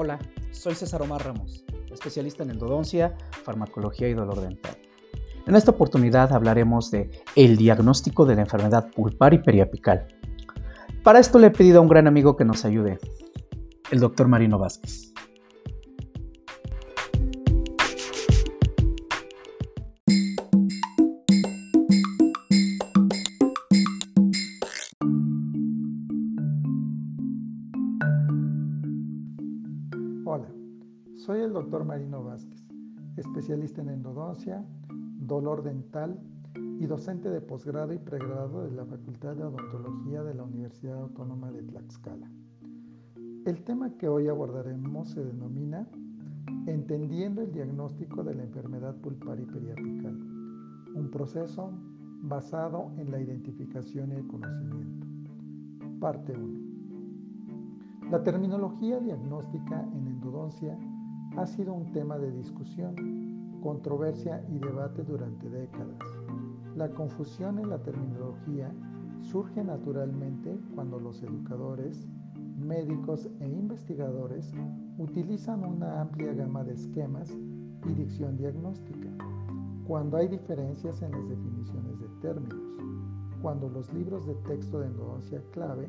Hola, soy César Omar Ramos, especialista en endodoncia, farmacología y dolor dental. En esta oportunidad hablaremos de el diagnóstico de la enfermedad pulpar y periapical. Para esto le he pedido a un gran amigo que nos ayude, el doctor Marino Vázquez. Soy el doctor Marino Vázquez, especialista en endodoncia, dolor dental y docente de posgrado y pregrado de la Facultad de Odontología de la Universidad Autónoma de Tlaxcala. El tema que hoy abordaremos se denomina Entendiendo el diagnóstico de la enfermedad pulpar y periapical, un proceso basado en la identificación y el conocimiento. Parte 1. La terminología diagnóstica en endodoncia ha sido un tema de discusión, controversia y debate durante décadas. La confusión en la terminología surge naturalmente cuando los educadores, médicos e investigadores utilizan una amplia gama de esquemas y dicción diagnóstica, cuando hay diferencias en las definiciones de términos, cuando los libros de texto de endodoncia clave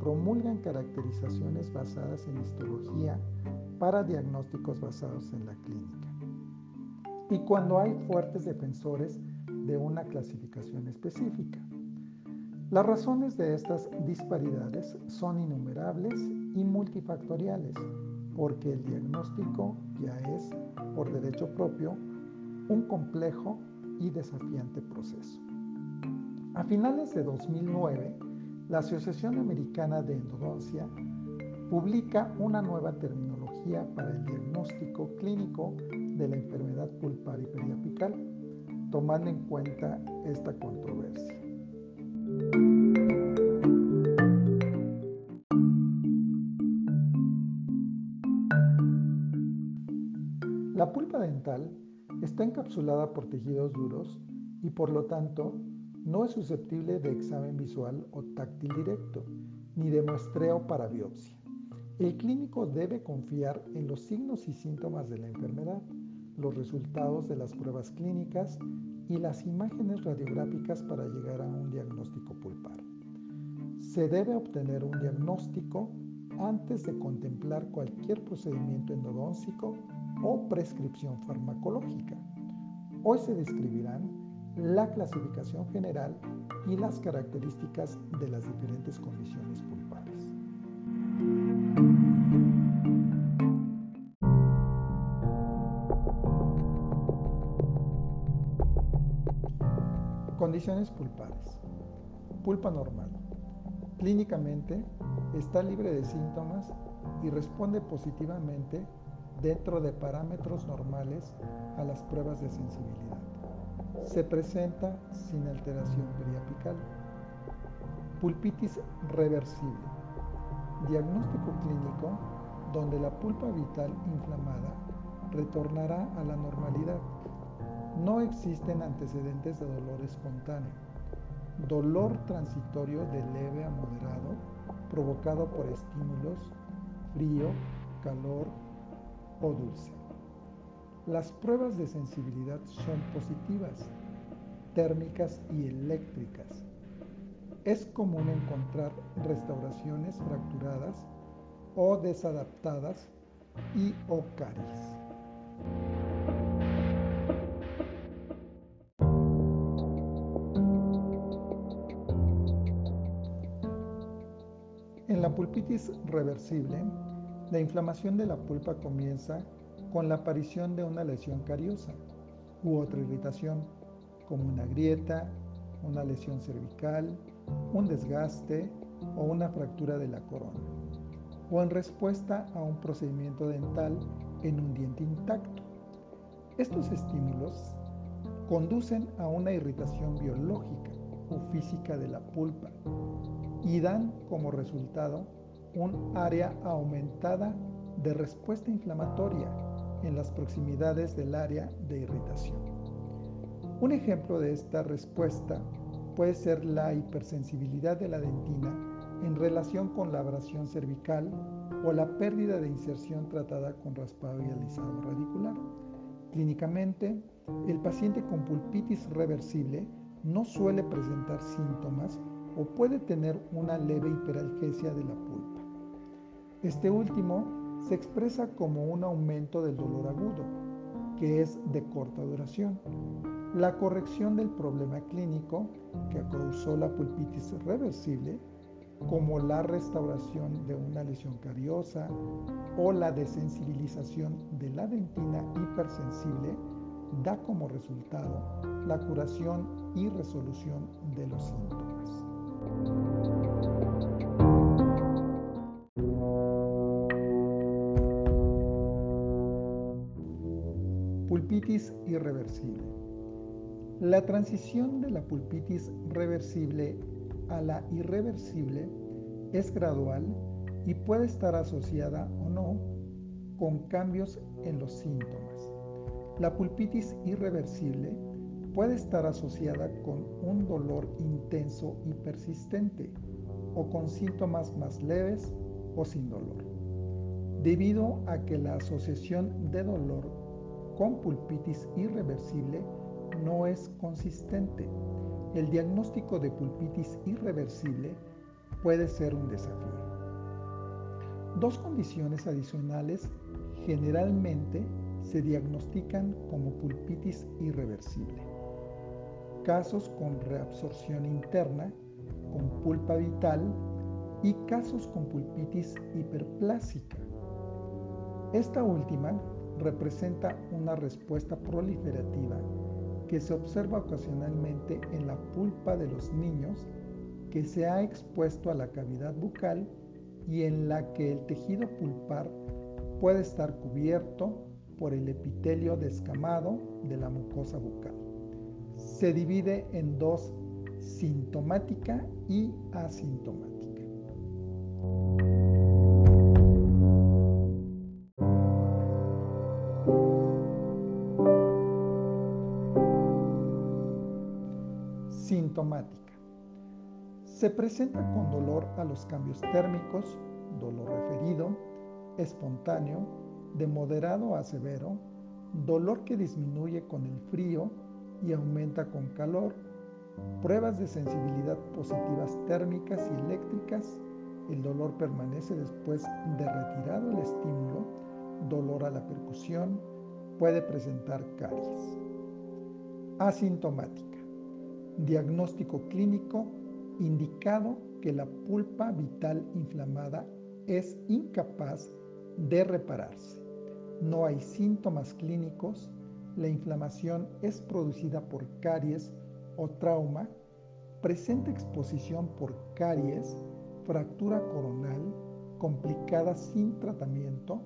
promulgan caracterizaciones basadas en histología para diagnósticos basados en la clínica. Y cuando hay fuertes defensores de una clasificación específica. Las razones de estas disparidades son innumerables y multifactoriales, porque el diagnóstico ya es, por derecho propio, un complejo y desafiante proceso. A finales de 2009, la Asociación Americana de Endodoncia publica una nueva terminología para el diagnóstico clínico de la enfermedad pulpar y periapical, tomando en cuenta esta controversia. La pulpa dental está encapsulada por tejidos duros y por lo tanto no es susceptible de examen visual o táctil directo, ni de muestreo para biopsia. El clínico debe confiar en los signos y síntomas de la enfermedad, los resultados de las pruebas clínicas y las imágenes radiográficas para llegar a un diagnóstico pulpar. Se debe obtener un diagnóstico antes de contemplar cualquier procedimiento endodóncico o prescripción farmacológica. Hoy se describirán la clasificación general y las características de las diferentes condiciones pulpares. Condiciones pulpares. Pulpa normal. Clínicamente está libre de síntomas y responde positivamente dentro de parámetros normales a las pruebas de sensibilidad. Se presenta sin alteración periapical. Pulpitis reversible. Diagnóstico clínico donde la pulpa vital inflamada retornará a la normalidad. No existen antecedentes de dolor espontáneo. Dolor transitorio de leve a moderado provocado por estímulos, frío, calor o dulce. Las pruebas de sensibilidad son positivas, térmicas y eléctricas. Es común encontrar restauraciones fracturadas o desadaptadas y o. la pulpitis reversible, la inflamación de la pulpa comienza con la aparición de una lesión cariosa u otra irritación, como una grieta, una lesión cervical, un desgaste o una fractura de la corona, o en respuesta a un procedimiento dental en un diente intacto. Estos estímulos conducen a una irritación biológica o física de la pulpa y dan como resultado un área aumentada de respuesta inflamatoria en las proximidades del área de irritación. Un ejemplo de esta respuesta puede ser la hipersensibilidad de la dentina en relación con la abrasión cervical o la pérdida de inserción tratada con raspado y alisado radicular. Clínicamente, el paciente con pulpitis reversible no suele presentar síntomas o puede tener una leve hiperalgesia de la pulpa. Este último se expresa como un aumento del dolor agudo, que es de corta duración. La corrección del problema clínico que causó la pulpitis reversible, como la restauración de una lesión cariosa o la desensibilización de la dentina hipersensible, da como resultado la curación y resolución de los síntomas. Pulpitis irreversible. La transición de la pulpitis reversible a la irreversible es gradual y puede estar asociada o no con cambios en los síntomas. La pulpitis irreversible puede estar asociada con un dolor intenso y persistente o con síntomas más leves o sin dolor. Debido a que la asociación de dolor con pulpitis irreversible no es consistente, el diagnóstico de pulpitis irreversible puede ser un desafío. Dos condiciones adicionales generalmente se diagnostican como pulpitis irreversible. Casos con reabsorción interna, con pulpa vital y casos con pulpitis hiperplásica. Esta última representa una respuesta proliferativa que se observa ocasionalmente en la pulpa de los niños que se ha expuesto a la cavidad bucal y en la que el tejido pulpar puede estar cubierto por el epitelio descamado de la mucosa bucal. Se divide en dos, sintomática y asintomática. Sintomática. Se presenta con dolor a los cambios térmicos, dolor referido, espontáneo, de moderado a severo, dolor que disminuye con el frío y aumenta con calor, pruebas de sensibilidad positivas térmicas y eléctricas, el dolor permanece después de retirado el estímulo, dolor a la percusión, puede presentar caries. Asintomática. Diagnóstico clínico indicado que la pulpa vital inflamada es incapaz de repararse. No hay síntomas clínicos, la inflamación es producida por caries o trauma, presenta exposición por caries, fractura coronal, complicada sin tratamiento,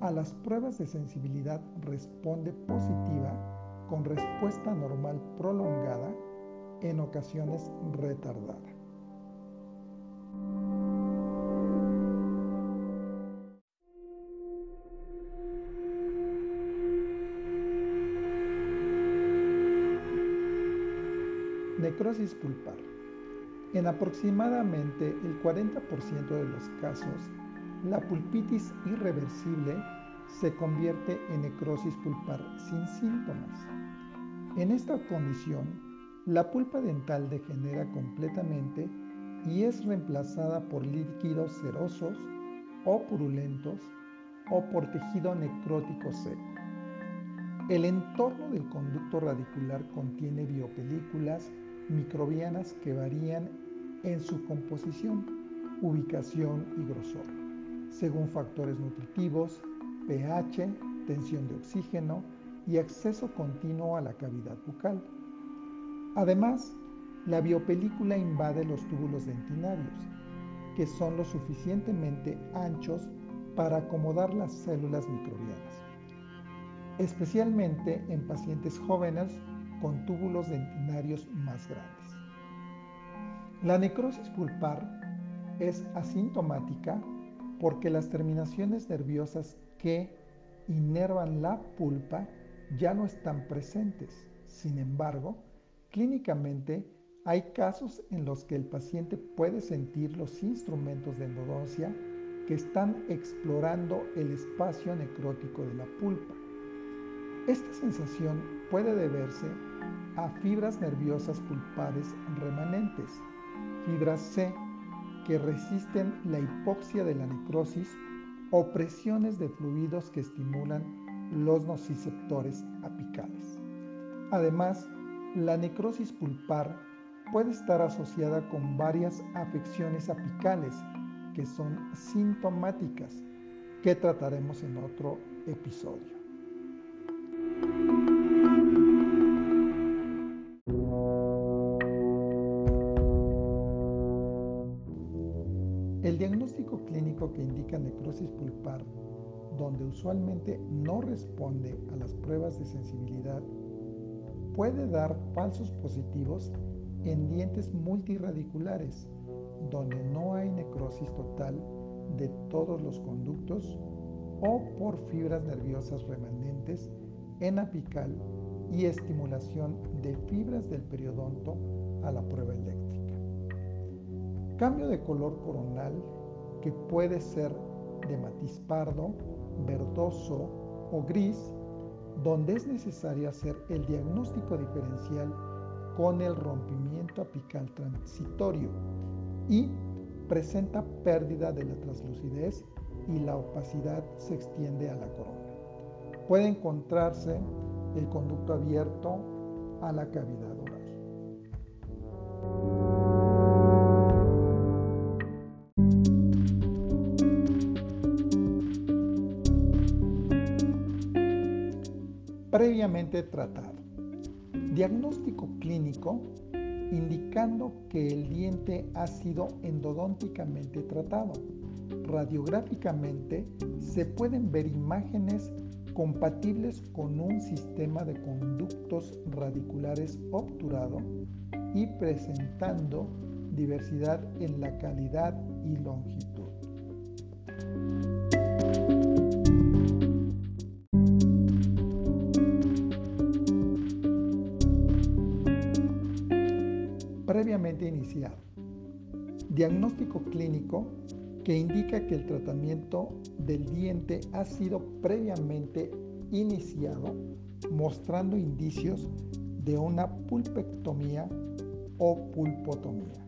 a las pruebas de sensibilidad responde positiva con respuesta normal prolongada, en ocasiones retardada. Necrosis pulpar. En aproximadamente el 40% de los casos, la pulpitis irreversible se convierte en necrosis pulpar sin síntomas. En esta condición, la pulpa dental degenera completamente y es reemplazada por líquidos serosos o purulentos o por tejido necrótico seco. El entorno del conducto radicular contiene biopelículas microbianas que varían en su composición, ubicación y grosor, según factores nutritivos, pH, tensión de oxígeno y acceso continuo a la cavidad bucal. Además, la biopelícula invade los túbulos dentinarios, que son lo suficientemente anchos para acomodar las células microbianas, especialmente en pacientes jóvenes con túbulos dentinarios más grandes. La necrosis pulpar es asintomática porque las terminaciones nerviosas que inervan la pulpa ya no están presentes. Sin embargo, clínicamente Hay casos en los que el paciente puede sentir los instrumentos de endodoncia que están explorando el espacio necrótico de la pulpa. Esta sensación puede deberse a fibras nerviosas pulpares remanentes, fibras C, que resisten la hipoxia de la necrosis o presiones de fluidos que estimulan los nociceptores apicales. Además, la necrosis pulpar puede estar asociada con varias afecciones apicales que son sintomáticas que trataremos en otro episodio. Necrosis pulpar, donde usualmente no responde a las pruebas de sensibilidad, puede dar falsos positivos en dientes multiradiculares, donde no hay necrosis total de todos los conductos o por fibras nerviosas remanentes en apical y estimulación de fibras del periodonto a la prueba eléctrica. Cambio de color coronal que puede ser de matiz pardo, verdoso o gris, donde es necesario hacer el diagnóstico diferencial con el rompimiento apical transitorio y presenta pérdida de la translucidez y la opacidad se extiende a la corona. Puede encontrarse el conducto abierto a la cavidad. Tratado. Diagnóstico clínico indicando que el diente ha sido endodónticamente tratado. Radiográficamente se pueden ver imágenes compatibles con un sistema de conductos radiculares obturado y presentando diversidad en la calidad y longitud. Diagnóstico clínico que indica que el tratamiento del diente ha sido previamente iniciado mostrando indicios de una pulpectomía o pulpotomía.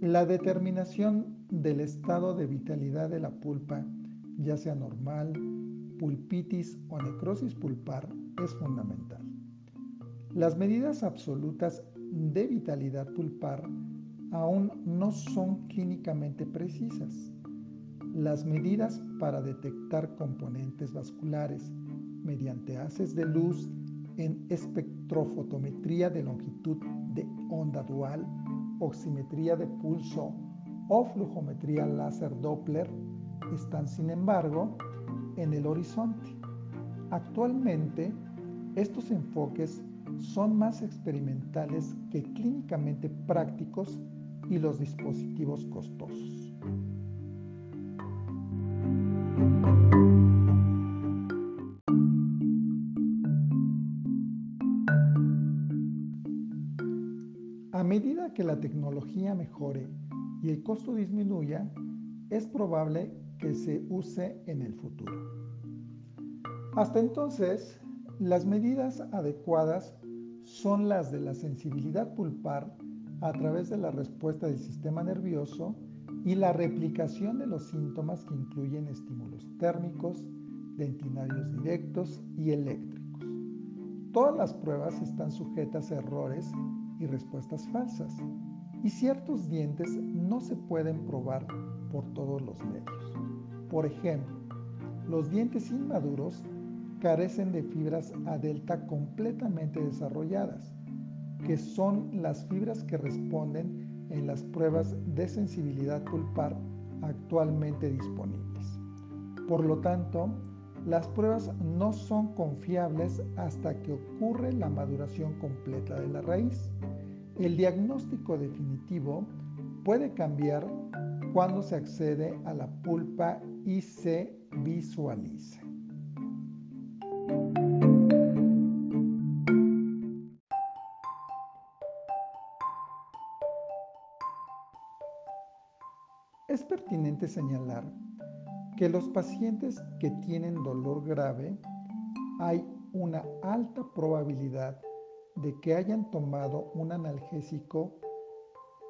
La determinación del estado de vitalidad de la pulpa, ya sea normal, pulpitis o necrosis pulpar, es fundamental. Las medidas absolutas de vitalidad pulpar aún no son clínicamente precisas. Las medidas para detectar componentes vasculares mediante haces de luz en espectrofotometría de longitud de onda dual oximetría de pulso o flujometría láser Doppler están, sin embargo, en el horizonte. Actualmente, estos enfoques son más experimentales que clínicamente prácticos y los dispositivos costosos. A medida que la tecnología mejore y el costo disminuya, es probable que se use en el futuro. Hasta entonces, las medidas adecuadas son las de la sensibilidad pulpar a través de la respuesta del sistema nervioso y la replicación de los síntomas que incluyen estímulos térmicos, dentinarios directos y eléctricos. Todas las pruebas están sujetas a errores y respuestas falsas. Y ciertos dientes no se pueden probar por todos los medios. Por ejemplo, los dientes inmaduros carecen de fibras a delta completamente desarrolladas, que son las fibras que responden en las pruebas de sensibilidad pulpar actualmente disponibles. Por lo tanto, las pruebas no son confiables hasta que ocurre la maduración completa de la raíz. El diagnóstico definitivo puede cambiar cuando se accede a la pulpa y se visualiza. Es pertinente señalar que los pacientes que tienen dolor grave hay una alta probabilidad de que hayan tomado un analgésico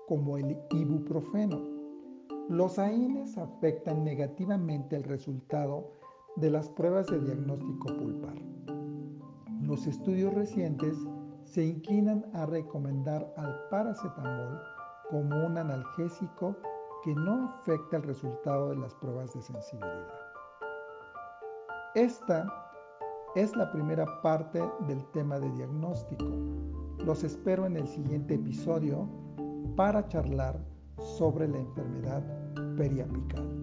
como el ibuprofeno. Los AINES afectan negativamente el resultado de las pruebas de diagnóstico pulpar. Los estudios recientes se inclinan a recomendar al paracetamol como un analgésico que no afecta el resultado de las pruebas de sensibilidad. Esta es la primera parte del tema de diagnóstico. Los espero en el siguiente episodio para charlar sobre la enfermedad periapical.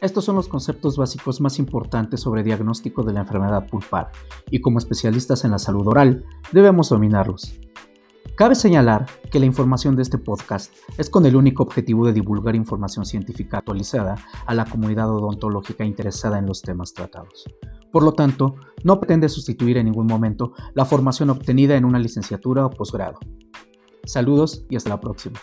Estos son los conceptos básicos más importantes sobre diagnóstico de la enfermedad pulpar y como especialistas en la salud oral debemos dominarlos. Cabe señalar que la información de este podcast es con el único objetivo de divulgar información científica actualizada a la comunidad odontológica interesada en los temas tratados. Por lo tanto, no pretende sustituir en ningún momento la formación obtenida en una licenciatura o posgrado. Saludos y hasta la próxima.